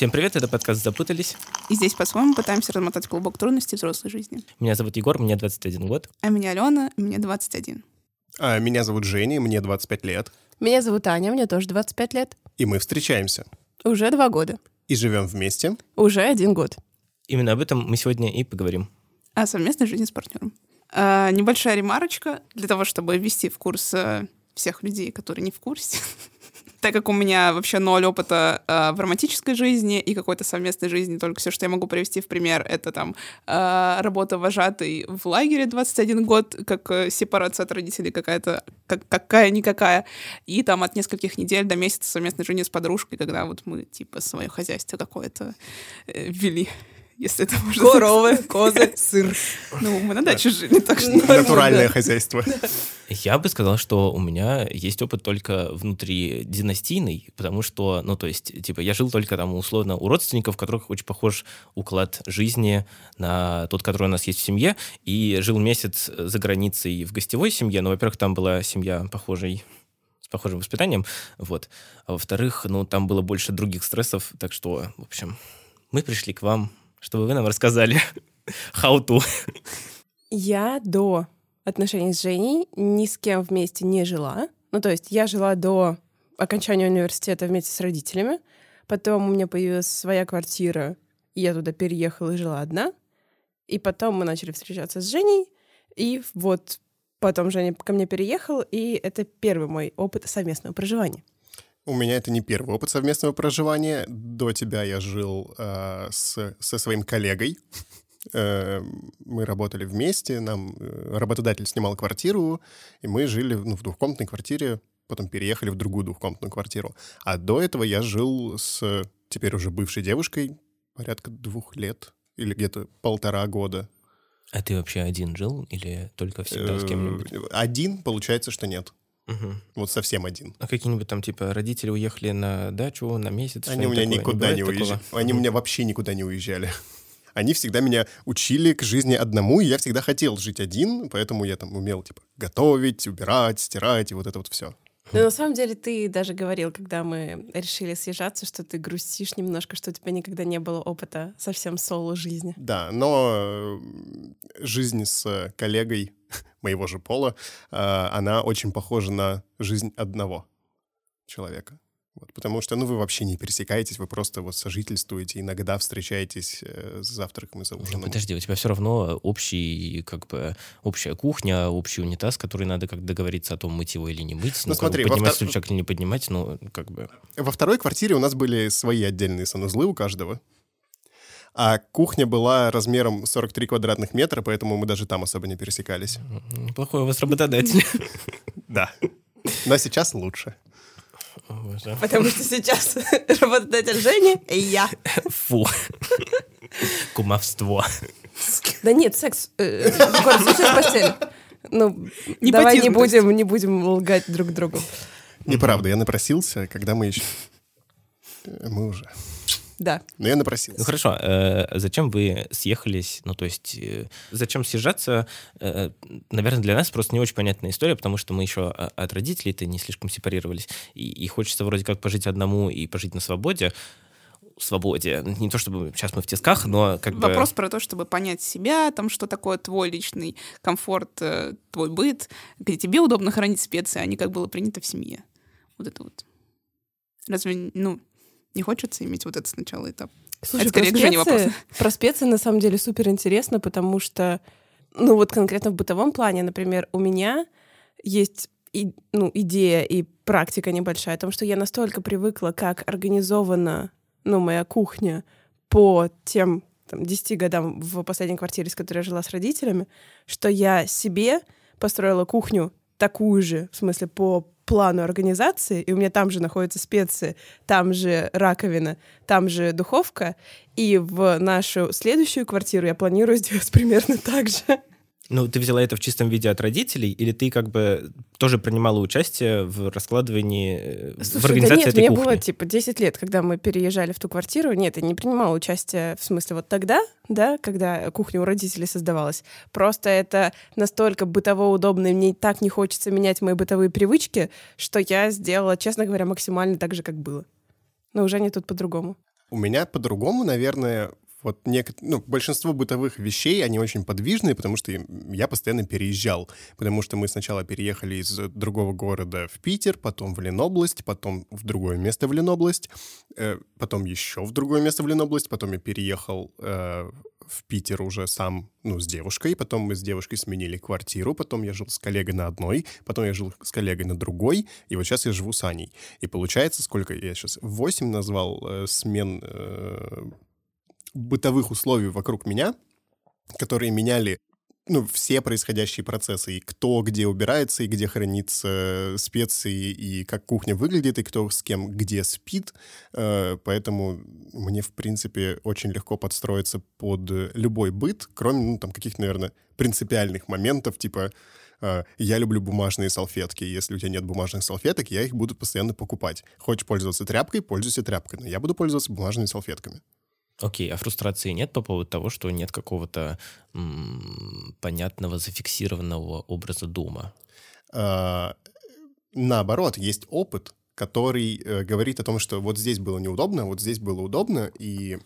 Всем привет, это подкаст «Запутались». И здесь по-своему пытаемся размотать клубок трудностей взрослой жизни. Меня зовут Егор, мне 21 год. А меня Алена, мне 21. А, меня зовут Женя, мне 25 лет. Меня зовут Аня, мне тоже 25 лет. И мы встречаемся. Уже два года. И живем вместе. Уже один год. Именно об этом мы сегодня и поговорим. О совместной жизни с партнером. А, небольшая ремарочка для того, чтобы ввести в курс э, всех людей, которые не в курсе. так как у меня вообще ноль опыта э, в романтической жизни и какой-то совместной жизни, только все, что я могу привести в пример, это там э, работа вожатой в лагере 21 год, как э, сепарация от родителей какая-то, как, какая-никакая, и там от нескольких недель до месяца совместной жизни с подружкой, когда вот мы типа свое хозяйство какое-то э, вели если это можно Коровы, козы, сыр. Ну, мы на даче жили, так что... Натуральное хозяйство. Я бы сказал, что у меня есть опыт только внутри династийный, потому что, ну, то есть, типа, я жил только там, условно, у родственников, у которых очень похож уклад жизни на тот, который у нас есть в семье, и жил месяц за границей в гостевой семье, но, во-первых, там была семья похожей с похожим воспитанием, вот. А во-вторых, ну, там было больше других стрессов, так что, в общем, мы пришли к вам чтобы вы нам рассказали how to. Я до отношений с Женей ни с кем вместе не жила. Ну, то есть я жила до окончания университета вместе с родителями. Потом у меня появилась своя квартира, и я туда переехала и жила одна. И потом мы начали встречаться с Женей, и вот потом Женя ко мне переехал, и это первый мой опыт совместного проживания. У меня это не первый опыт совместного проживания. До тебя я жил э, с, со своим коллегой. Э, мы работали вместе, нам э, работодатель снимал квартиру, и мы жили ну, в двухкомнатной квартире, потом переехали в другую двухкомнатную квартиру. А до этого я жил с теперь уже бывшей девушкой порядка двух лет или где-то полтора года. А ты вообще один жил или только всегда с кем-нибудь? Э, один, получается, что нет. Угу. Вот совсем один. А какие-нибудь там, типа, родители уехали на дачу на месяц? Они у меня такое? никуда не, не уезжали. Они у меня вообще никуда не уезжали. Они всегда меня учили к жизни одному, и я всегда хотел жить один, поэтому я там умел, типа, готовить, убирать, стирать и вот это вот все. Но на самом деле ты даже говорил, когда мы решили съезжаться, что ты грустишь немножко, что у тебя никогда не было опыта совсем соло жизни. Да, но жизнь с коллегой моего же пола, э, она очень похожа на жизнь одного человека. Вот, потому что, ну, вы вообще не пересекаетесь, вы просто вот сожительствуете, иногда встречаетесь э, с завтраком и за ужином. Ну, подожди, у тебя все равно общий, как бы, общая кухня, общий унитаз, который надо как договориться о том, мыть его или не мыть, ну, ну смотри, как бы, поднимать втор... или не поднимать, ну, как бы... Во второй квартире у нас были свои отдельные санузлы у каждого, а кухня была размером 43 квадратных метра, поэтому мы даже там особо не пересекались. Плохой у вас работодатель. Да. Но сейчас лучше. Потому что сейчас работодатель Жени и я. Фу. Кумовство. Да нет, секс. Э, в постель. Ну, не давай не будем, не будем лгать друг другу. Неправда, я напросился, когда мы еще... Мы уже... Да. Но я напросился. Ну хорошо, э, зачем вы съехались? Ну то есть э, зачем съезжаться? Э, наверное, для нас просто не очень понятная история, потому что мы еще от родителей-то не слишком сепарировались. И, и хочется вроде как пожить одному и пожить на свободе свободе. Не то чтобы сейчас мы в тисках, но как Вопрос бы... Вопрос про то, чтобы понять себя, там, что такое твой личный комфорт, э, твой быт, где тебе удобно хранить специи, а не как было принято в семье. Вот это вот. Разве, ну, не хочется иметь вот это сначала этап. Слушай, это скорее про специи, вопрос. Про специи на самом деле супер интересно, потому что, ну вот конкретно в бытовом плане, например, у меня есть и, ну, идея и практика небольшая о том, что я настолько привыкла, как организована ну, моя кухня по тем там, 10 годам в последней квартире, с которой я жила с родителями, что я себе построила кухню такую же, в смысле, по плану организации, и у меня там же находятся специи, там же раковина, там же духовка, и в нашу следующую квартиру я планирую сделать примерно так же. Ну, ты взяла это в чистом виде от родителей, или ты как бы тоже принимала участие в раскладывании, э, Слушай, в организации да нет, этой мне кухни? было типа 10 лет, когда мы переезжали в ту квартиру. Нет, я не принимала участие, в смысле, вот тогда, да, когда кухня у родителей создавалась. Просто это настолько бытово удобно, и мне так не хочется менять мои бытовые привычки, что я сделала, честно говоря, максимально так же, как было. Но уже не тут по-другому. У меня по-другому, наверное, вот нек... ну, большинство бытовых вещей, они очень подвижные, потому что я постоянно переезжал. Потому что мы сначала переехали из другого города в Питер, потом в Ленобласть, потом в другое место в Ленобласть, э, потом еще в другое место в Ленобласть, потом я переехал э, в Питер уже сам, ну, с девушкой, потом мы с девушкой сменили квартиру, потом я жил с коллегой на одной, потом я жил с коллегой на другой, и вот сейчас я живу с Аней. И получается, сколько я сейчас, восемь назвал э, смен э, бытовых условий вокруг меня, которые меняли ну, все происходящие процессы, и кто где убирается, и где хранится специи, и как кухня выглядит, и кто с кем где спит. Э, поэтому мне, в принципе, очень легко подстроиться под любой быт, кроме, ну, там, каких-то, наверное, принципиальных моментов, типа э, я люблю бумажные салфетки. Если у тебя нет бумажных салфеток, я их буду постоянно покупать. Хочешь пользоваться тряпкой, пользуйся тряпкой, но я буду пользоваться бумажными салфетками. Окей, а фрустрации нет по поводу того, что нет какого-то м- понятного, зафиксированного образа дома? А, наоборот, есть опыт, который э, говорит о том, что вот здесь было неудобно, вот здесь было удобно, и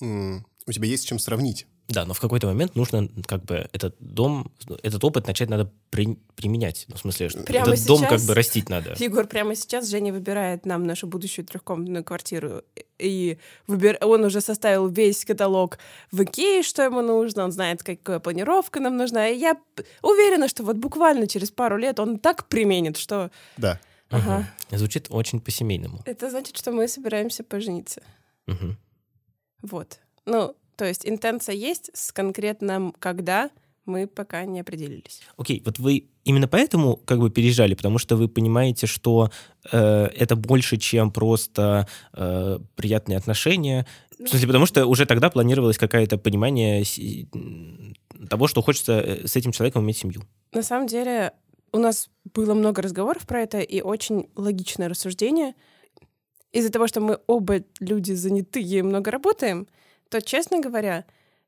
м- у тебя есть с чем сравнить. Да, но в какой-то момент нужно как бы этот дом, этот опыт начать надо при, применять. Ну, в смысле, что прямо этот сейчас, дом как бы растить надо. Егор, прямо сейчас Женя выбирает нам нашу будущую трехкомнатную квартиру. И выбир... он уже составил весь каталог в Икее, что ему нужно, он знает, какая планировка нам нужна. И я уверена, что вот буквально через пару лет он так применит, что... Да. Ага. Угу. Звучит очень по-семейному. Это значит, что мы собираемся пожениться. Угу. Вот. Ну, то есть интенция есть с конкретным когда мы пока не определились. Окей, okay, вот вы именно поэтому как бы переезжали, потому что вы понимаете, что э, это больше, чем просто э, приятные отношения. Ну, в смысле, потому что уже тогда планировалось какое-то понимание того, что хочется э, с этим человеком иметь семью. На самом деле у нас было много разговоров про это и очень логичное рассуждение. Из-за того, что мы оба люди занятые и много работаем, то, честно говоря,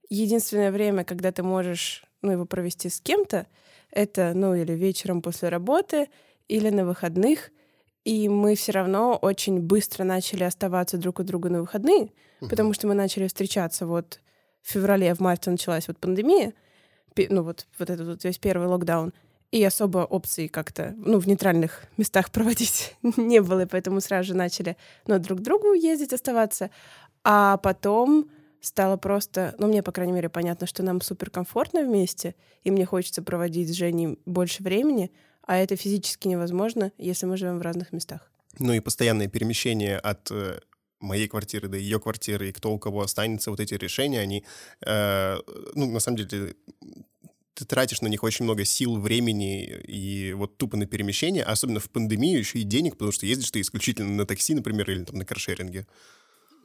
единственное время, когда ты можешь ну, его провести с кем-то, это, ну, или вечером после работы, или на выходных. И мы все равно очень быстро начали оставаться друг у друга на выходные, uh-huh. потому что мы начали встречаться вот в феврале, в марте началась вот пандемия, ну вот, вот этот вот весь первый локдаун, и особо опций как-то, ну, в нейтральных местах проводить не было, и поэтому сразу же начали, ну, друг к другу ездить, оставаться. А потом стало просто, ну, мне, по крайней мере, понятно, что нам суперкомфортно вместе, и мне хочется проводить с Женей больше времени, а это физически невозможно, если мы живем в разных местах. Ну и постоянное перемещение от э, моей квартиры до ее квартиры, и кто у кого останется, вот эти решения, они, э, ну, на самом деле, ты тратишь на них очень много сил, времени и вот тупо на перемещение, особенно в пандемию еще и денег, потому что ездишь ты исключительно на такси, например, или там на каршеринге.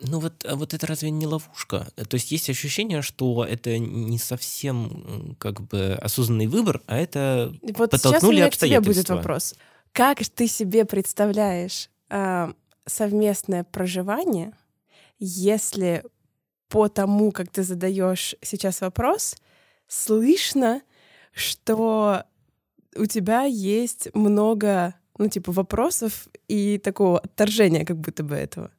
Ну вот, а вот это разве не ловушка? То есть есть ощущение, что это не совсем как бы осознанный выбор, а это вот подтолкнули сейчас у меня к тебе будет вопрос. Как ты себе представляешь э, совместное проживание, если по тому, как ты задаешь сейчас вопрос, слышно, что у тебя есть много, ну, типа, вопросов и такого отторжения как будто бы этого?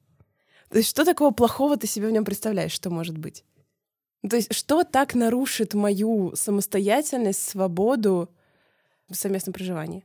То есть что такого плохого ты себе в нем представляешь, что может быть? То есть что так нарушит мою самостоятельность, свободу в совместном проживании?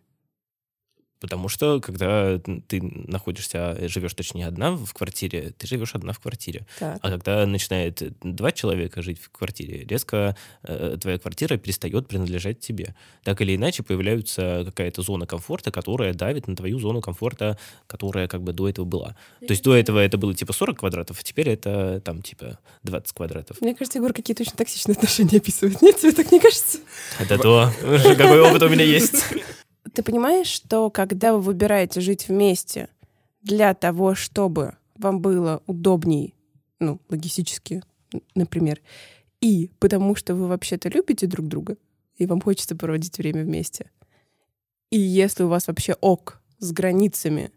Потому что, когда ты находишься, живешь точнее одна в квартире, ты живешь одна в квартире. Так. А когда начинает два человека жить в квартире, резко э, твоя квартира перестает принадлежать тебе. Так или иначе появляется какая-то зона комфорта, которая давит на твою зону комфорта, которая как бы до этого была. То есть до этого это было типа 40 квадратов, а теперь это там типа 20 квадратов. Мне кажется, Егор какие-то очень токсичные отношения описывает. Нет, тебе так не кажется? Это то, какой опыт у меня есть. Ты понимаешь, что когда вы выбираете жить вместе для того, чтобы вам было удобней, ну, логистически, например, и потому что вы вообще-то любите друг друга, и вам хочется проводить время вместе. И если у вас вообще ок с границами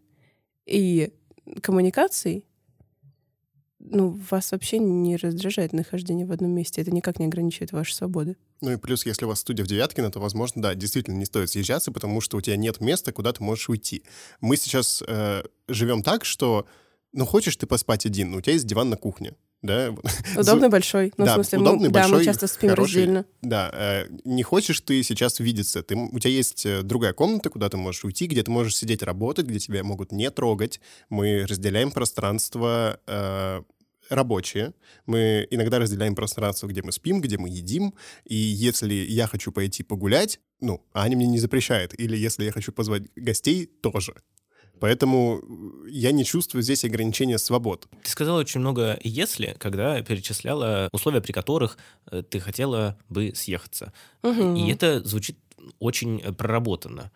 и коммуникацией, ну, вас вообще не раздражает нахождение в одном месте. Это никак не ограничивает ваши свободы. Ну и плюс, если у вас студия в Девяткино, то, возможно, да, действительно не стоит съезжаться, потому что у тебя нет места, куда ты можешь уйти. Мы сейчас э, живем так, что ну, хочешь ты поспать один, но у тебя есть диван на кухне, да? Удобный большой. Ну, да, в смысле, удобный, мы, да, большой, мы часто спим хороший. раздельно. Да, э, не хочешь ты сейчас видеться, ты, у тебя есть э, другая комната, куда ты можешь уйти, где ты можешь сидеть работать, где тебя могут не трогать. Мы разделяем пространство э, рабочие. Мы иногда разделяем пространство, где мы спим, где мы едим. И если я хочу пойти погулять, ну, Аня мне не запрещает. Или если я хочу позвать гостей, тоже. Поэтому я не чувствую здесь ограничения свобод. Ты сказала очень много «если», когда перечисляла условия, при которых э, ты хотела бы съехаться. Мгм. И это звучит очень э, проработанно.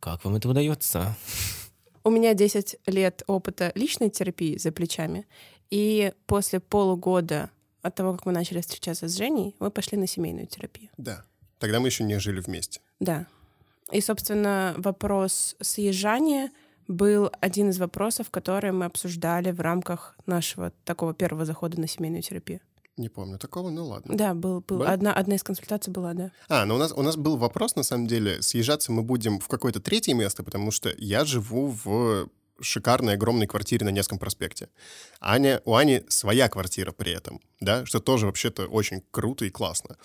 Как вам это удается? У меня 10 лет опыта личной терапии за плечами, и после полугода от того, как мы начали встречаться с Женей, мы пошли на семейную терапию. Да. Тогда мы еще не жили вместе. Да. И, собственно, вопрос съезжания был один из вопросов, которые мы обсуждали в рамках нашего такого первого захода на семейную терапию. Не помню такого, ну ладно. Да, был, был. Да? Одна, одна из консультаций была, да. А, ну у нас, у нас был вопрос, на самом деле, съезжаться мы будем в какое-то третье место, потому что я живу в шикарной огромной квартире на Невском проспекте. Аня, у Ани своя квартира при этом, да, что тоже вообще-то очень круто и классно.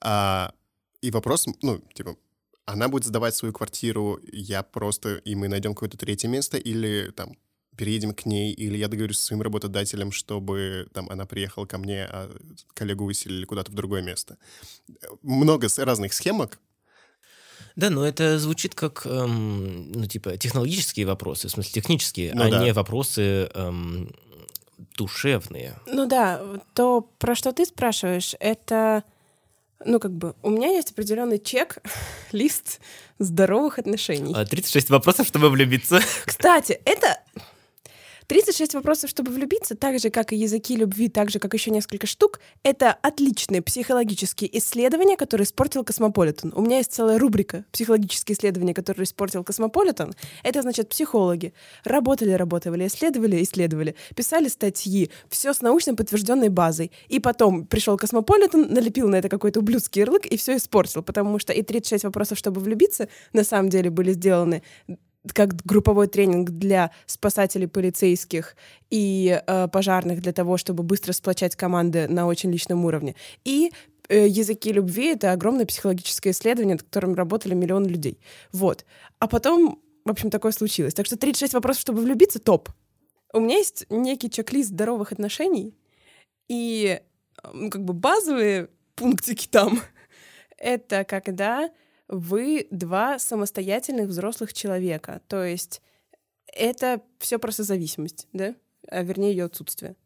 А, и вопрос, ну, типа, она будет сдавать свою квартиру, я просто, и мы найдем какое-то третье место, или там переедем к ней, или я договорюсь со своим работодателем, чтобы там она приехала ко мне, а коллегу выселили куда-то в другое место. Много разных схемок. Да, но это звучит как, эм, ну, типа, технологические вопросы, в смысле технические, Ну а да. не вопросы эм, душевные. Ну да, то, про что ты спрашиваешь, это, ну как бы, у меня есть определенный чек, лист здоровых отношений. А, 36 вопросов, чтобы влюбиться. Кстати, это 36 вопросов, чтобы влюбиться, так же, как и языки любви, так же, как еще несколько штук, это отличные психологические исследования, которые испортил Космополитен. У меня есть целая рубрика «Психологические исследования, которые испортил Космополитен». Это значит психологи. Работали, работали, исследовали, исследовали, писали статьи, все с научно подтвержденной базой. И потом пришел Космополитен, налепил на это какой-то ублюдский ярлык и все испортил, потому что и 36 вопросов, чтобы влюбиться, на самом деле были сделаны как групповой тренинг для спасателей полицейских и э, пожарных для того, чтобы быстро сплочать команды на очень личном уровне. И э, языки любви — это огромное психологическое исследование, над которым работали миллионы людей. Вот. А потом, в общем, такое случилось. Так что 36 вопросов, чтобы влюбиться — топ. У меня есть некий чек-лист здоровых отношений, и э, ну, как бы базовые пунктики там — это когда вы два самостоятельных взрослых человека. То есть это все просто зависимость, да? А вернее, ее отсутствие.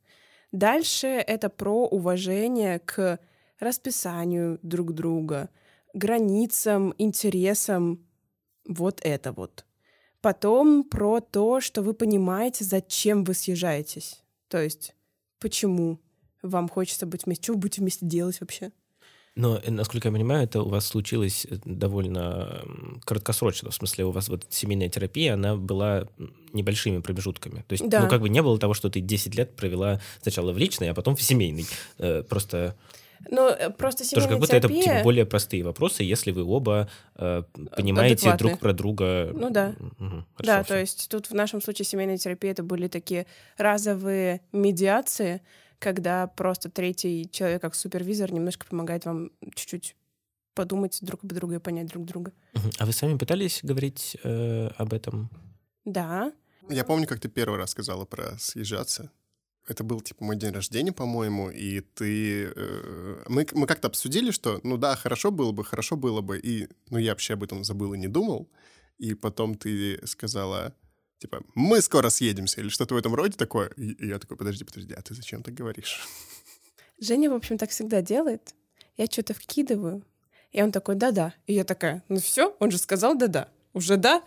Дальше это про уважение к расписанию друг друга, границам, интересам. Вот это вот. Потом про то, что вы понимаете, зачем вы съезжаетесь. То есть, почему вам хочется быть вместе, что вы будете вместе делать вообще. Но, э, насколько я понимаю, это у вас случилось э, довольно краткосрочно. В смысле, у вас вот семейная терапия, она была небольшими промежутками. То есть, Да. ну, как бы не было того, что ты 10 лет провела сначала в личной, а потом в семейной. Э, Просто Ну, просто тоже семейная как будто это терапия... типа, более простые вопросы, если вы оба э, понимаете адекватны. друг про друга. Ну да. Мгм, хорошо, Да, всё. то есть тут в нашем случае семейная терапия это были такие разовые медиации, когда просто третий человек, как супервизор, немножко помогает вам чуть-чуть подумать друг об друга и понять друг друга. А вы сами пытались говорить э, об этом? Да. Я помню, как ты первый раз сказала про съезжаться. Это был, типа, мой день рождения, по-моему, и ты... э, мы, мы как-то обсудили, что, ну да, хорошо было бы, хорошо было бы, и, ну, я вообще об этом забыл и не думал, и потом ты сказала, типа, мы скоро съедемся, или что-то в этом роде такое, и, и я такой, подожди, подожди, а ты зачем так говоришь? Женя, в общем, так всегда делает. Я что-то вкидываю, и он такой, да-да. И я такая, ну все, он же сказал да-да. Уже да?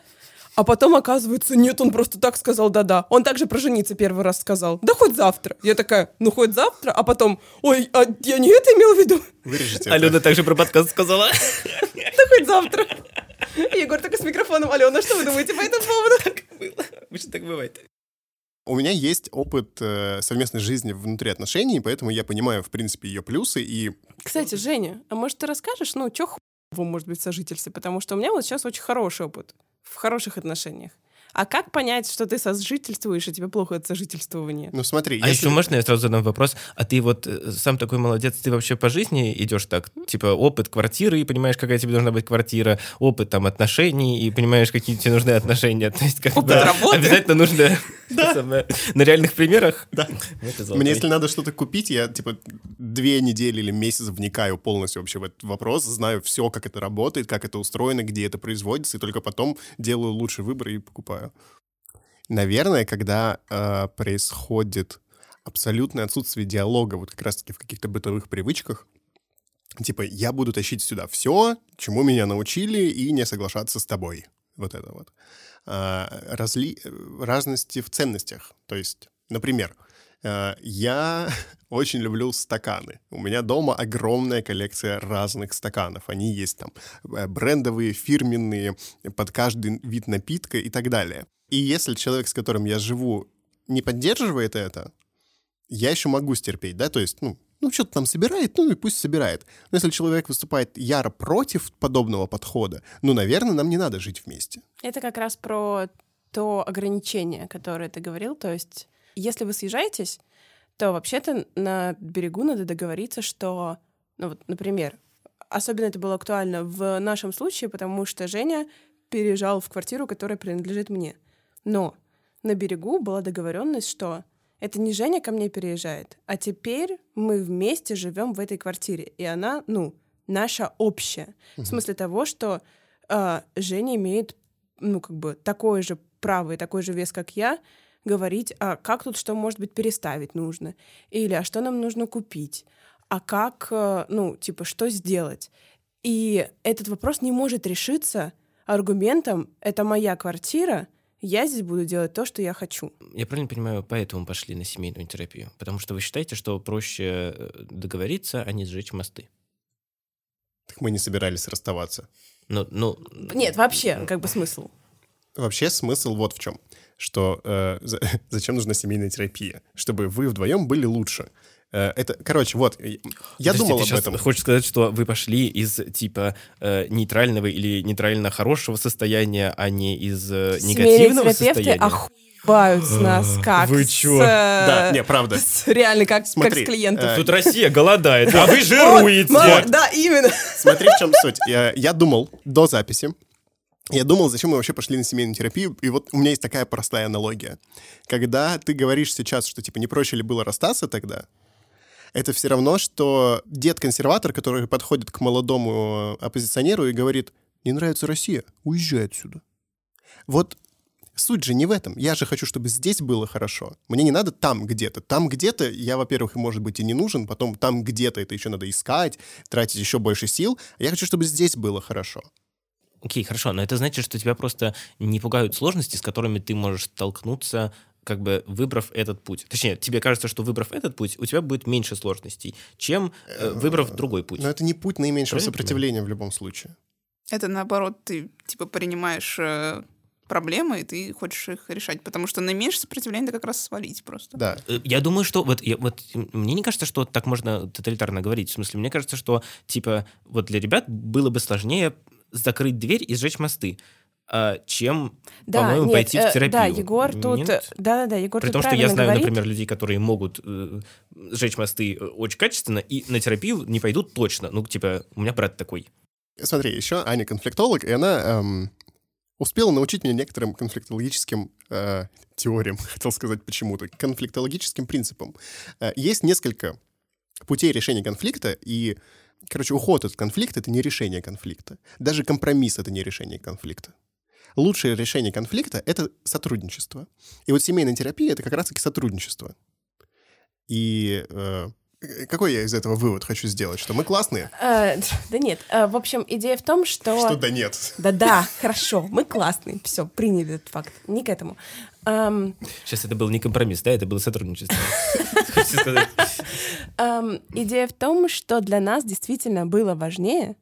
А потом оказывается, нет, он просто так сказал да-да. Он также про жениться первый раз сказал. Да хоть завтра. Я такая, ну хоть завтра, а потом, ой, а я не это имел в виду. Вырежите. Алена также про подкаст сказала. Да хоть завтра. Егор такой с микрофоном, Алена, что вы думаете по этому поводу? Обычно так бывает. У меня есть опыт э, совместной жизни внутри отношений, поэтому я понимаю, в принципе, ее плюсы, и Кстати, Женя, а может ты расскажешь, ну, чё хуево может быть в сожительстве? Потому что у меня вот сейчас очень хороший опыт в хороших отношениях. А как понять, что ты сожительствуешь, и тебе плохо от сожительствования? Ну смотри, А еще можно я сразу задам вопрос? А ты вот э, сам такой молодец, ты вообще по жизни идешь так? Типа опыт квартиры, и понимаешь, какая тебе должна быть квартира, опыт там отношений, и понимаешь, какие тебе нужны отношения. То есть как Опыт бы работы? обязательно нужно на реальных примерах. Да. Это золотой. Мне, если надо что-то купить, я, типа, две недели или месяц вникаю полностью вообще в этот вопрос, знаю все, как это работает, как это устроено, где это производится, и только потом делаю лучший выбор и покупаю. Наверное, когда э, происходит абсолютное отсутствие диалога вот как раз-таки в каких-то бытовых привычках, типа, я буду тащить сюда все, чему меня научили, и не соглашаться с тобой. Вот это вот. А, разли... Разности в ценностях. То есть, например, э, я очень люблю стаканы. У меня дома огромная коллекция разных стаканов. Они есть там э, брендовые, фирменные, под каждый вид напитка и так далее. И если человек, с которым я живу, не поддерживает это, я еще могу стерпеть, да, то есть, ну, ну, что-то там собирает, ну и пусть собирает. Но если человек выступает яро против подобного подхода, ну, наверное, нам не надо жить вместе. Это как раз про то ограничение, которое ты говорил. То есть, если вы съезжаетесь, то вообще-то на берегу надо договориться, что, ну вот, например, особенно это было актуально в нашем случае, потому что Женя переезжал в квартиру, которая принадлежит мне. Но на берегу была договоренность, что это не Женя ко мне переезжает, а теперь мы вместе живем в этой квартире, и она, ну, наша общая. В смысле того, что э, Женя имеет, ну, как бы, такое же право и такой же вес, как я, говорить, а как тут что, может быть, переставить нужно, или а что нам нужно купить, а как, э, ну, типа, что сделать. И этот вопрос не может решиться аргументом «это моя квартира», я здесь буду делать то, что я хочу. Я правильно понимаю, поэтому пошли на семейную терапию? Потому что вы считаете, что проще э, договориться, а не сжечь мосты? Так мы не собирались расставаться. Ну, ну, Нет, вообще, как бы смысл. Вообще смысл вот в чем, что э, за- зачем нужна семейная терапия? Чтобы вы вдвоем были лучше. Э, это, короче, вот, э, я Подожди, думал ты об этом. Хочешь сказать, что вы пошли из типа э, нейтрального или нейтрально хорошего состояния, а не из э, Семейные негативного терапевты состояния? охуевают с нас как Вы с, чё? э, Да, не, правда. с- реально, как, Смотри, как с клиентов. э, Тут Россия голодает, а вы Вот, жируете. вот, да, именно. Смотри, в чем суть. Я, я думал до записи, я думал, зачем мы вообще пошли на семейную терапию, и вот у меня есть такая простая аналогия. Когда ты говоришь сейчас, что типа не проще ли было расстаться тогда, это все равно, что дед-консерватор, который подходит к молодому оппозиционеру и говорит, не нравится Россия, уезжай отсюда. Вот суть же не в этом. Я же хочу, чтобы здесь было хорошо. Мне не надо там где-то. Там где-то я, во-первых, может быть, и не нужен, потом там где-то это еще надо искать, тратить еще больше сил. Я хочу, чтобы здесь было хорошо. Окей, хорошо, но это значит, что тебя просто не пугают сложности, с которыми ты можешь столкнуться, как бы выбрав этот путь. Точнее, тебе кажется, что выбрав этот путь, у тебя будет меньше сложностей, чем э, выбрав другой путь. Но это не путь наименьшего Правильно сопротивления в любом случае. Это наоборот, ты типа принимаешь э, проблемы, и ты хочешь их решать. Потому что наименьшее сопротивление это как раз свалить просто. Да. Э, Я думаю, что вот, я, вот мне не кажется, что так можно тоталитарно говорить. В смысле, мне кажется, что типа вот для ребят было бы сложнее закрыть дверь и сжечь мосты, а, чем, по-моему, нет, пойти э, в терапию. Да, Егор тут... Нет? Да-да-да, Егор При том, что я знаю, говорит. например, людей, которые могут э, сжечь мосты э, очень качественно, и на терапию не пойдут точно. Ну, типа, у меня брат такой. Смотри, еще Аня конфликтолог, и она эм, успела научить меня некоторым конфликтологическим э, теориям, хотел сказать почему-то, конфликтологическим принципам. Э, есть несколько путей решения конфликта, и, короче, уход от конфликта — это не решение конфликта. Даже компромисс — это не решение конфликта. Лучшее решение конфликта — это сотрудничество. И вот семейная терапия — это как раз-таки сотрудничество. И э, какой я из этого вывод хочу сделать? Что мы классные? Э, да нет, э, в общем, идея в том, что... Что да нет. Да-да, хорошо, мы классные, все, приняли этот факт, не к этому. Эм, Сейчас это был не компромисс, да, это было сотрудничество. Эм, идея в том, что для нас действительно было важнее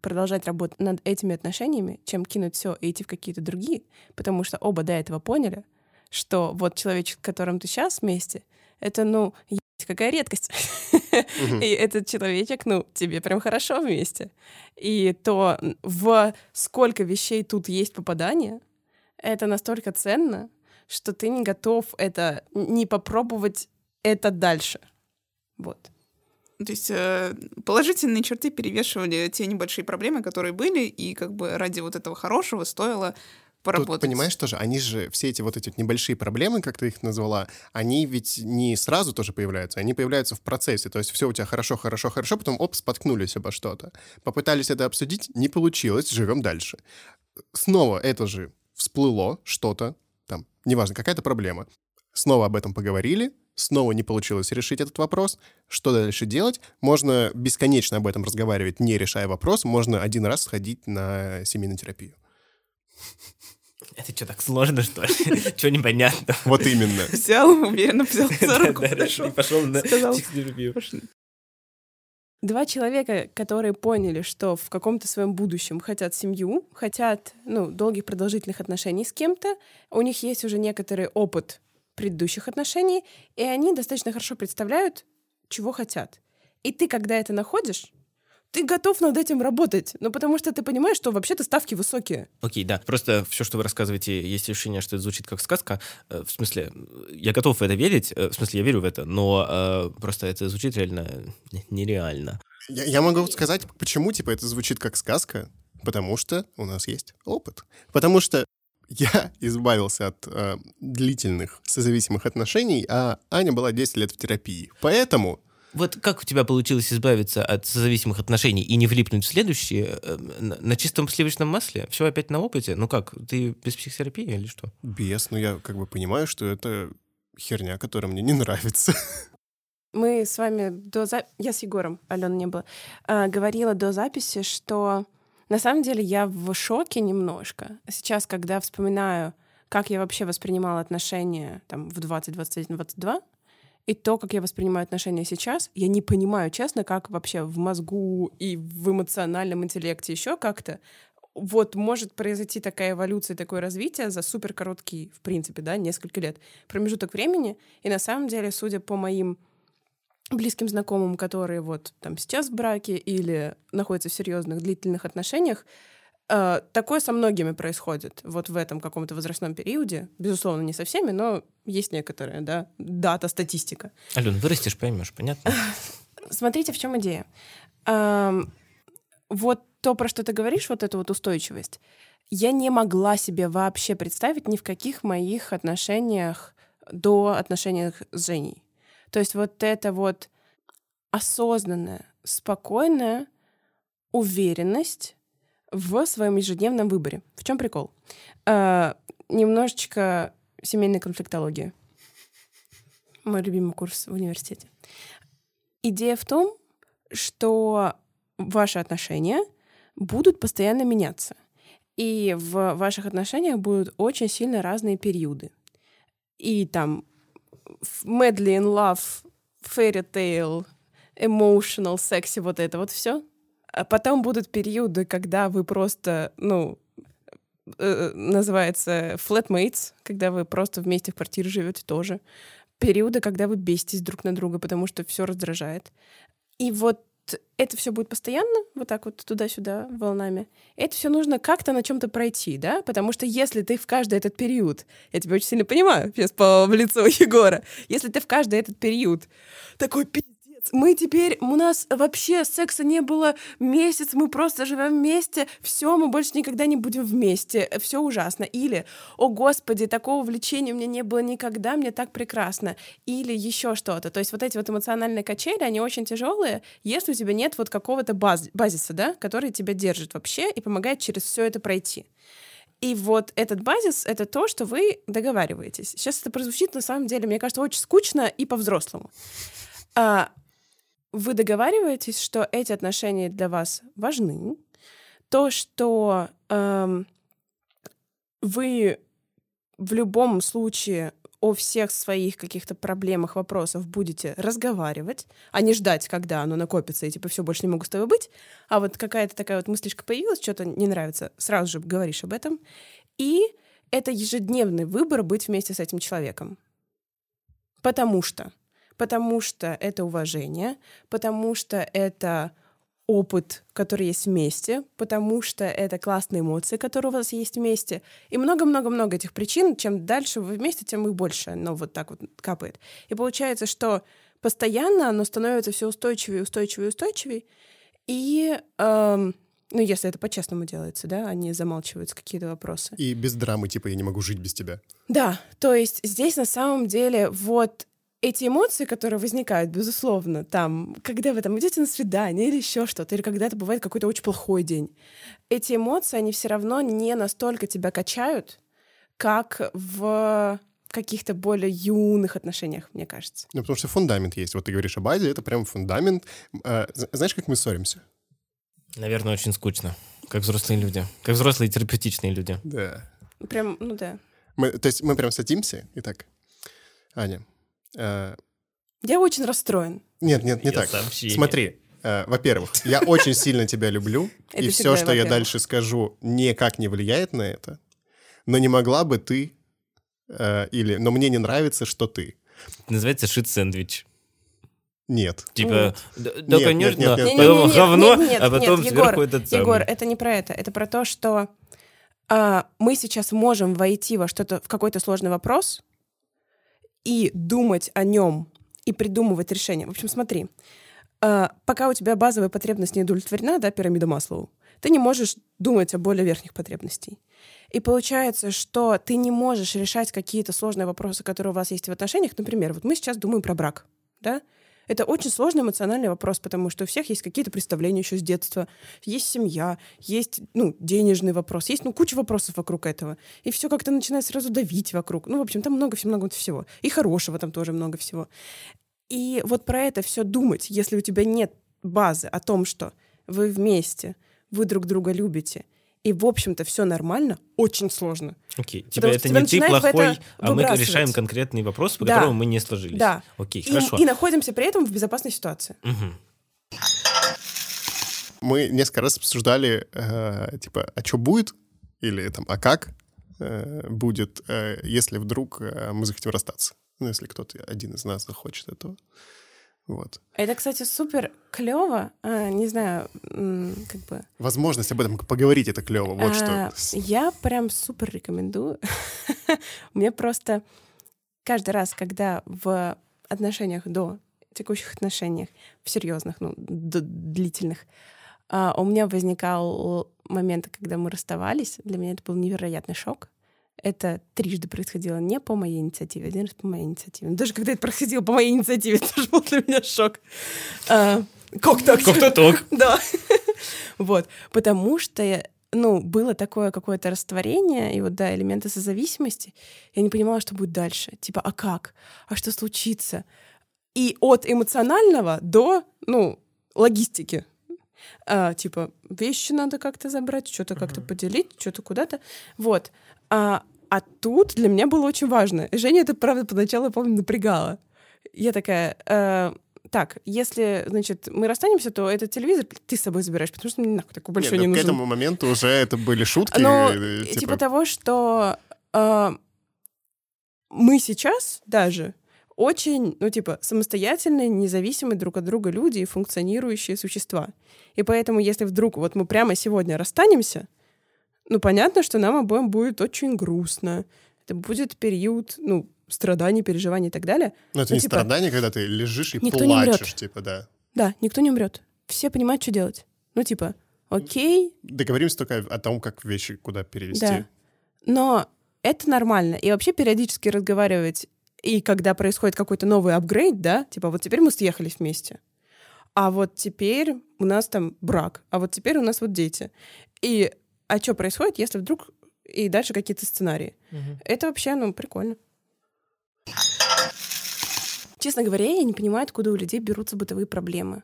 продолжать работать над этими отношениями, чем кинуть все и идти в какие-то другие, потому что оба до этого поняли, что вот человечек, с которым ты сейчас вместе, это, ну, какая редкость. И этот человечек, ну, тебе прям хорошо вместе. И то, в сколько вещей тут есть попадание, это настолько ценно, что ты не готов это не попробовать это дальше. Вот. То есть э, положительные черты перевешивали те небольшие проблемы, которые были, и как бы ради вот этого хорошего стоило поработать. Тут, понимаешь тоже, они же, все эти вот эти вот небольшие проблемы, как ты их назвала, они ведь не сразу тоже появляются, они появляются в процессе. То есть все у тебя хорошо, хорошо, хорошо, потом оп, споткнулись обо что-то. Попытались это обсудить, не получилось, живем дальше. Снова это же всплыло что-то, там, неважно, какая-то проблема. Снова об этом поговорили, снова не получилось решить этот вопрос. Что дальше делать? Можно бесконечно об этом разговаривать, не решая вопрос. Можно один раз сходить на семейную терапию. Это что, так сложно, что ли? Что непонятно? Вот именно. Взял, уверенно взял за руку, и пошел на психотерапию. Два человека, которые поняли, что в каком-то своем будущем хотят семью, хотят ну, долгих продолжительных отношений с кем-то, у них есть уже некоторый опыт предыдущих отношений, и они достаточно хорошо представляют, чего хотят. И ты, когда это находишь, ты готов над этим работать, ну потому что ты понимаешь, что вообще-то ставки высокие. Окей, okay, да. Просто все, что вы рассказываете, есть ощущение, что это звучит как сказка. Э, в смысле, я готов в это верить, э, в смысле, я верю в это, но э, просто это звучит реально нереально. Я, я могу сказать, почему, типа, это звучит как сказка, потому что у нас есть опыт. Потому что я избавился от э, длительных созависимых отношений, а Аня была 10 лет в терапии. Поэтому вот как у тебя получилось избавиться от зависимых отношений и не влипнуть в следующие э, на чистом сливочном масле? Все опять на опыте? Ну как, ты без психотерапии или что? Без, но я как бы понимаю, что это херня, которая мне не нравится. Мы с вами до за... Я с Егором, Алена не было, а, говорила до записи, что на самом деле я в шоке немножко. Сейчас, когда вспоминаю, как я вообще воспринимала отношения там, в 20, 21, 22, и то, как я воспринимаю отношения сейчас, я не понимаю, честно, как вообще в мозгу и в эмоциональном интеллекте еще как-то вот может произойти такая эволюция, такое развитие за супер короткий, в принципе, да, несколько лет промежуток времени. И на самом деле, судя по моим близким знакомым, которые вот там сейчас в браке или находятся в серьезных длительных отношениях, такое со многими происходит вот в этом каком-то возрастном периоде. Безусловно, не со всеми, но есть некоторые, да, дата, статистика. Ален, вырастешь, поймешь, понятно? Смотрите, в чем идея. Вот то, про что ты говоришь, вот эту вот устойчивость, я не могла себе вообще представить ни в каких моих отношениях до отношениях с Женей. То есть вот это вот осознанная, спокойная уверенность в своем ежедневном выборе. В чем прикол? А, немножечко семейной конфликтологии. Мой любимый курс в университете. Идея в том, что ваши отношения будут постоянно меняться. И в ваших отношениях будут очень сильно разные периоды. И там medley in love, fairy tale, emotional, sexy, вот это вот все потом будут периоды, когда вы просто, ну, э, называется flatmates, когда вы просто вместе в квартире живете тоже. Периоды, когда вы беситесь друг на друга, потому что все раздражает. И вот это все будет постоянно, вот так вот туда-сюда волнами. Это все нужно как-то на чем-то пройти, да? Потому что если ты в каждый этот период, я тебя очень сильно понимаю, сейчас по в лицо Егора, если ты в каждый этот период такой мы теперь, у нас вообще секса не было месяц, мы просто живем вместе, все, мы больше никогда не будем вместе, все ужасно. Или, о господи, такого влечения у меня не было никогда, мне так прекрасно. Или еще что-то. То есть вот эти вот эмоциональные качели, они очень тяжелые, если у тебя нет вот какого-то баз базиса, да, который тебя держит вообще и помогает через все это пройти. И вот этот базис — это то, что вы договариваетесь. Сейчас это прозвучит, на самом деле, мне кажется, очень скучно и по-взрослому. А, вы договариваетесь, что эти отношения для вас важны, то, что эм, вы в любом случае о всех своих каких-то проблемах, вопросах будете разговаривать, а не ждать, когда оно накопится, и типа все больше не могу с тобой быть, а вот какая-то такая вот мыслишка появилась, что-то не нравится, сразу же говоришь об этом. И это ежедневный выбор быть вместе с этим человеком. Потому что потому что это уважение, потому что это опыт, который есть вместе, потому что это классные эмоции, которые у вас есть вместе, и много-много-много этих причин. Чем дальше вы вместе, тем их больше, но вот так вот капает. И получается, что постоянно оно становится все устойчивее, устойчивее, устойчивее, и эм, ну, если это по-честному делается, да, они замалчиваются какие-то вопросы. И без драмы, типа, я не могу жить без тебя. Да, то есть здесь на самом деле вот эти эмоции, которые возникают, безусловно, там, когда вы там идете на свидание или еще что-то, или когда это бывает какой-то очень плохой день, эти эмоции, они все равно не настолько тебя качают, как в каких-то более юных отношениях, мне кажется. Ну, потому что фундамент есть. Вот ты говоришь о базе, это прям фундамент. А, знаешь, как мы ссоримся? Наверное, очень скучно. Как взрослые люди. Как взрослые терапевтичные люди. Да. Прям, ну да. Мы, то есть мы прям садимся и так, Аня, э, Я очень расстроен. Нет, нет, не Я так. сообщение. Смотри, э, во-первых, я очень сильно тебя люблю, и все, что я дальше скажу, никак не влияет на это. Но не могла бы ты э, или, но мне не нравится, что ты. Называется шит-сэндвич. Нет. Типа, да, конечно, потом говно, а потом сверху Егор, этот самый. Егор, это не про это. Это про то, что а, мы сейчас можем войти во что-то, в какой-то сложный вопрос и думать о нем, и придумывать решение. В общем, смотри, а, пока у тебя базовая потребность не удовлетворена, да, пирамида Маслоу, ты не можешь думать о более верхних потребностей. И получается, что ты не можешь решать какие-то сложные вопросы, которые у вас есть в отношениях. Например, вот мы сейчас думаем про брак, да? Это очень сложный эмоциональный вопрос, потому что у всех есть какие-то представления еще с детства. Есть семья, есть ну, денежный вопрос, есть ну, куча вопросов вокруг этого. И все как-то начинает сразу давить вокруг. Ну, в общем, там много, много всего. И хорошего там тоже много всего. И вот про это все думать, если у тебя нет базы о том, что вы вместе, вы друг друга любите, и, в общем-то, все нормально, очень сложно. Окей, типа Потому что это тебя не ты плохой, а мы решаем конкретные вопросы, по Да. которым мы не сложились. Да. Окей, И, хорошо. и находимся при этом в безопасной ситуации. Мгм. Мы несколько раз обсуждали, э, типа, а что будет? Или там, а как э, будет, э, если вдруг э, мы захотим расстаться? Ну, если кто-то, один из нас захочет этого. Вот. Это, кстати, супер клево. не знаю, как бы. Возможность об этом поговорить, это клево. Вот А, что. Я прям супер рекомендую. Мне просто каждый раз, когда в отношениях до текущих отношениях, в серьезных, ну, длительных, а, у меня возникал момент, когда мы расставались. Для меня это был невероятный шок. Это трижды происходило не по моей инициативе, один раз по моей инициативе. Но Даже когда это происходило по моей инициативе, это тоже был для меня шок. А? Как-то так. Да. Вот. Потому что, ну, было такое какое-то растворение, и вот, да, элементы созависимости. Я не понимала, что будет дальше. Типа, а как? А что случится? И от эмоционального до, ну, логистики. А, типа, вещи надо как-то забрать, что-то как-то поделить, что-то куда-то. Вот. А, а тут для меня было очень важно. И Женя это, правда, поначалу, я помню, напрягала. Я такая, э, так, если, значит, мы расстанемся, то этот телевизор ты с собой забираешь, потому что мне нахуй такой большой Нет, не ну, к нужен. этому моменту уже это были шутки. Ну, э, типа, типа, того, что э, мы сейчас даже очень, ну, типа, самостоятельные, независимые друг от друга люди и функционирующие существа. И поэтому, если вдруг вот мы прямо сегодня расстанемся, ну, понятно, что нам обоим будет очень грустно. Это будет период, ну, страданий, переживаний и так далее. ну, это ну, не типа, страдание, когда ты лежишь и плачешь, типа, да. Да, никто не умрет. Все понимают, что делать. Ну, типа, окей, Договоримся только о том, как вещи куда перевести. Да. Но это нормально. И вообще периодически разговаривать, и когда происходит какой-то новый апгрейд, да, типа вот теперь мы съехались вместе, а вот теперь у нас там брак, а вот теперь у нас вот дети. И а что происходит, если вдруг и дальше какие-то сценарии? Это вообще, ну, прикольно. Честно говоря, я не понимаю, откуда у людей берутся бытовые проблемы.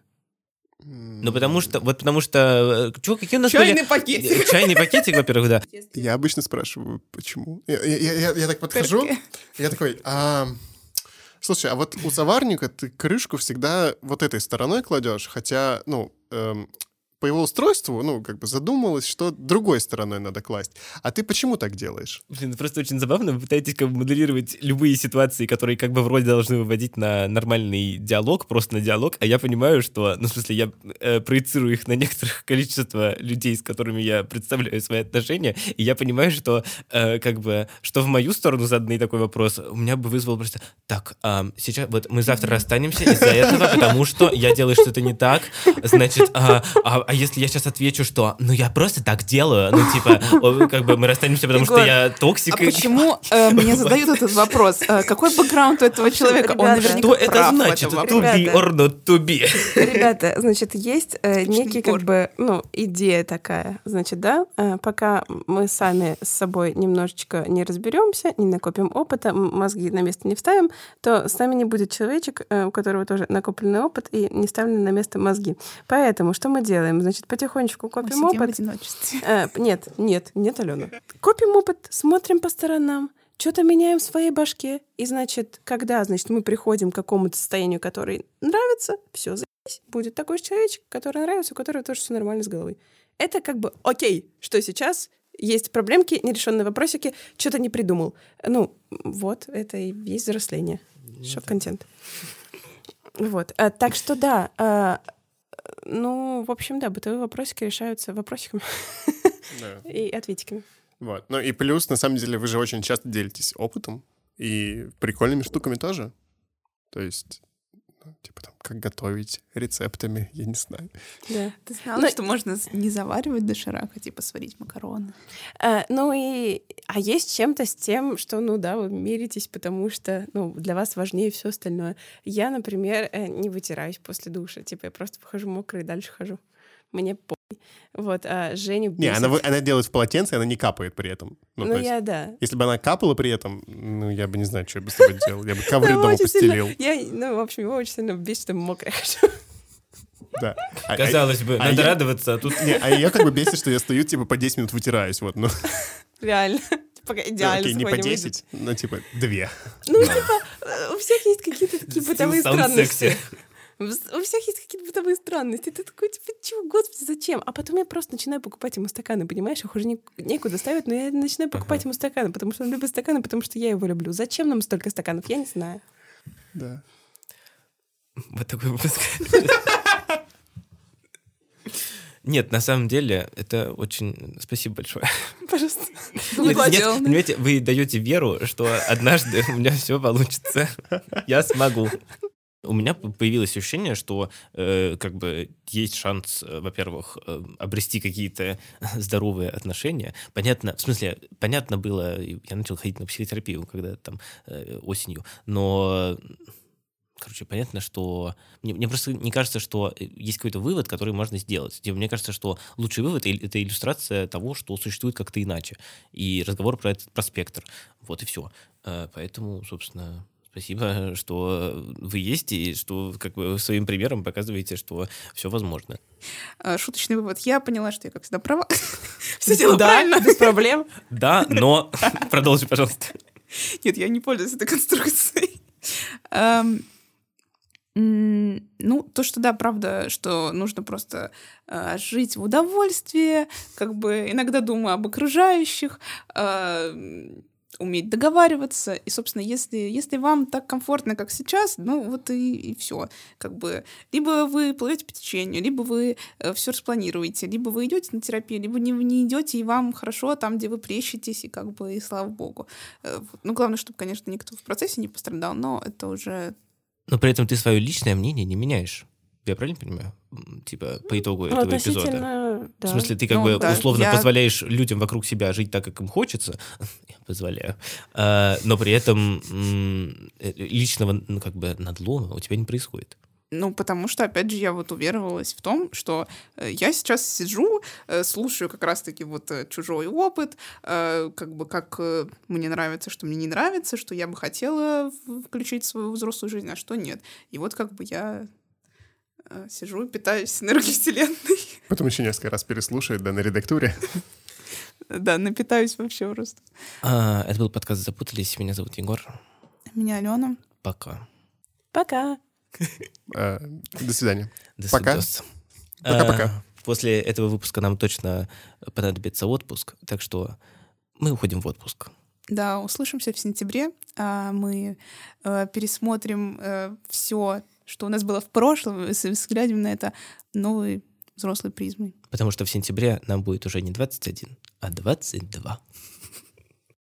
Ну, потому что, вот потому что, э, чё, какие у нас были... пакетик. Чайный пакетик, во-первых, да. Я обычно спрашиваю, почему. Я, я- я- я так подхожу, я такой, а, слушай, а вот у заварника ты крышку всегда вот этой стороной кладешь, хотя, ну, эм, по его устройству, ну, как бы задумалась, что другой стороной надо класть. А ты почему так делаешь? Блин, просто очень забавно. Вы пытаетесь как бы моделировать любые ситуации, которые как бы вроде должны выводить на нормальный диалог, просто на диалог, а я понимаю, что, ну, в смысле, я э, проецирую их на некоторых количество людей, с которыми я представляю свои отношения, и я понимаю, что э, как бы, что в мою сторону заданный такой вопрос у меня бы вызвал просто, так, э, сейчас, вот мы завтра расстанемся из-за этого, потому что я делаю что-то не так, значит, а, а, а если я сейчас отвечу, что, ну, я просто так делаю, ну, типа, как бы мы расстанемся, потому что я токсик. А почему э, мне задают этот вопрос? Э, Какой бэкграунд у этого человека? Он наверняка Что это значит? To be or not to be? Ребята, значит, есть э, некий как бы, ну, идея такая. Значит, да, э, пока мы сами с собой немножечко не разберемся, не накопим опыта, мозги на место не вставим, то с нами не будет человечек, у которого тоже накопленный опыт и не вставлены на место мозги. Поэтому что мы делаем? Значит, потихонечку Мы копим в опыт. одиночестве. Э, нет, нет, нет, Алена. Копим опыт, смотрим по сторонам, что-то меняем в своей башке. И, значит, когда, значит, мы приходим к какому-то состоянию, которое нравится, все, заебись. Будет такой же человечек, который нравится, у которого тоже все нормально с головой. Это как бы окей, что сейчас есть проблемки, нерешенные вопросики, что-то не придумал. Ну, вот, это и есть взросление. Шок-контент. Вот. А, так что да, а, ну, в общем, да, бытовые вопросики решаются вопросиками Да. и ответиками. Вот. Ну и плюс, на самом деле, вы же очень часто делитесь опытом и прикольными штуками тоже. То есть, типа там, как готовить рецептами, я не знаю. Да. Ты знала, Ну, что можно не заваривать доширак, а типа сварить макароны? А, ну и... А есть чем-то с тем, что, ну да, вы миритесь, потому что, ну, для вас важнее все остальное. Я, например, э, не вытираюсь после душа. Типа я просто выхожу мокрой и дальше хожу. Мне по. Вот, а Женю Не, она, бесит. она делает в полотенце, она не капает при этом. Ну, Ну, есть, я, да. Если бы она капала при этом, ну, я бы не знаю, что я бы с тобой делал. Я бы ковры дома постелил. Я, ну, в общем, его очень сильно бесит, что хожу. Да. А- а- Казалось бы, а надо я- радоваться, а тут... Не, а я как бы бесит, что я стою, типа, по 10 минут вытираюсь, вот, ну, Реально. Пока ну, идеально окей, не по сегодня выйдет. 10, но, типа, 2. Ну, типа, э, у всех есть какие-то такие бытовые странности. У всех есть какие-то бытовые странности. Ты такой, типа, чего, господи, зачем? А потом я просто начинаю покупать ему стаканы, понимаешь? Их уже не- некуда ставить, но я начинаю покупать ему стаканы, потому что он любит стаканы, потому что я его люблю. Зачем нам столько стаканов? Я не знаю. Да. Вот такой выпуск. Нет, на самом деле, это очень... Спасибо большое. Пожалуйста. Было Нет, понимаете, вы даете веру, что однажды у меня все получится. Я смогу. У меня появилось ощущение, что э, как бы есть шанс, э, во-первых, э, обрести какие-то здоровые отношения. Понятно, в смысле, понятно было, я начал ходить на психотерапию, когда там э, осенью, но Короче, понятно, что... Мне, мне просто не кажется, что э, есть какой-то вывод, который можно сделать. Типа, Мне кажется, что лучший вывод — это иллюстрация того, что существует как-то иначе. И разговор про этот про спектр. Вот и все. Поэтому, собственно, спасибо, что вы есть, и что как бы вы своим примером показываете, что все возможно. Э, Шуточный вывод. Я поняла, что я, как всегда, права. Все Да, правильно. без проблем. Да, но... Продолжи, пожалуйста. Нет, я не пользуюсь этой конструкцией. Ну, то, что да, правда, что нужно просто э, жить в удовольствии, как бы иногда думаю об окружающих, э, уметь договариваться. И, собственно, если, если вам так комфортно, как сейчас, ну вот и, все. Как бы либо вы плывете по течению, либо вы все распланируете, либо вы идете на терапию, либо не, не идете, и вам хорошо там, где вы плещетесь, и как бы и слава богу. Э, вот. Ну, главное, чтобы, конечно, никто в процессе не пострадал, но это уже Но при этом ты свое личное мнение не меняешь. Я правильно понимаю? Типа, по итогу Ну, этого эпизода. Да. В смысле, ты как Ну, бы да, условно я- позволяешь людям вокруг себя жить так, как им хочется. Я позволяю. А, но при этом э, личного, ну, как бы, надлома у тебя не происходит. Ну, потому что, опять же, я вот уверовалась в том, что э, я сейчас сижу, э, слушаю как раз-таки вот чужой опыт, как бы как мне нравится, что мне не нравится, что я бы хотела включить в свою взрослую жизнь, а что нет. И вот как бы я сижу и питаюсь энергией вселенной. Потом еще несколько раз переслушает, да, на редактуре. Да, напитаюсь вообще просто. А, это был подкаст «Запутались». Меня зовут Егор. Меня Алена. Пока. Пока. А, до свидания. До Пока. Пока-пока. А, после этого выпуска нам точно понадобится отпуск, так что мы уходим в отпуск. Да, услышимся в сентябре. Мы э, пересмотрим э, все, что у нас было в прошлом, с взглядом на это ну новый взрослой призмой. Потому что в сентябре нам будет уже не 21, а 22.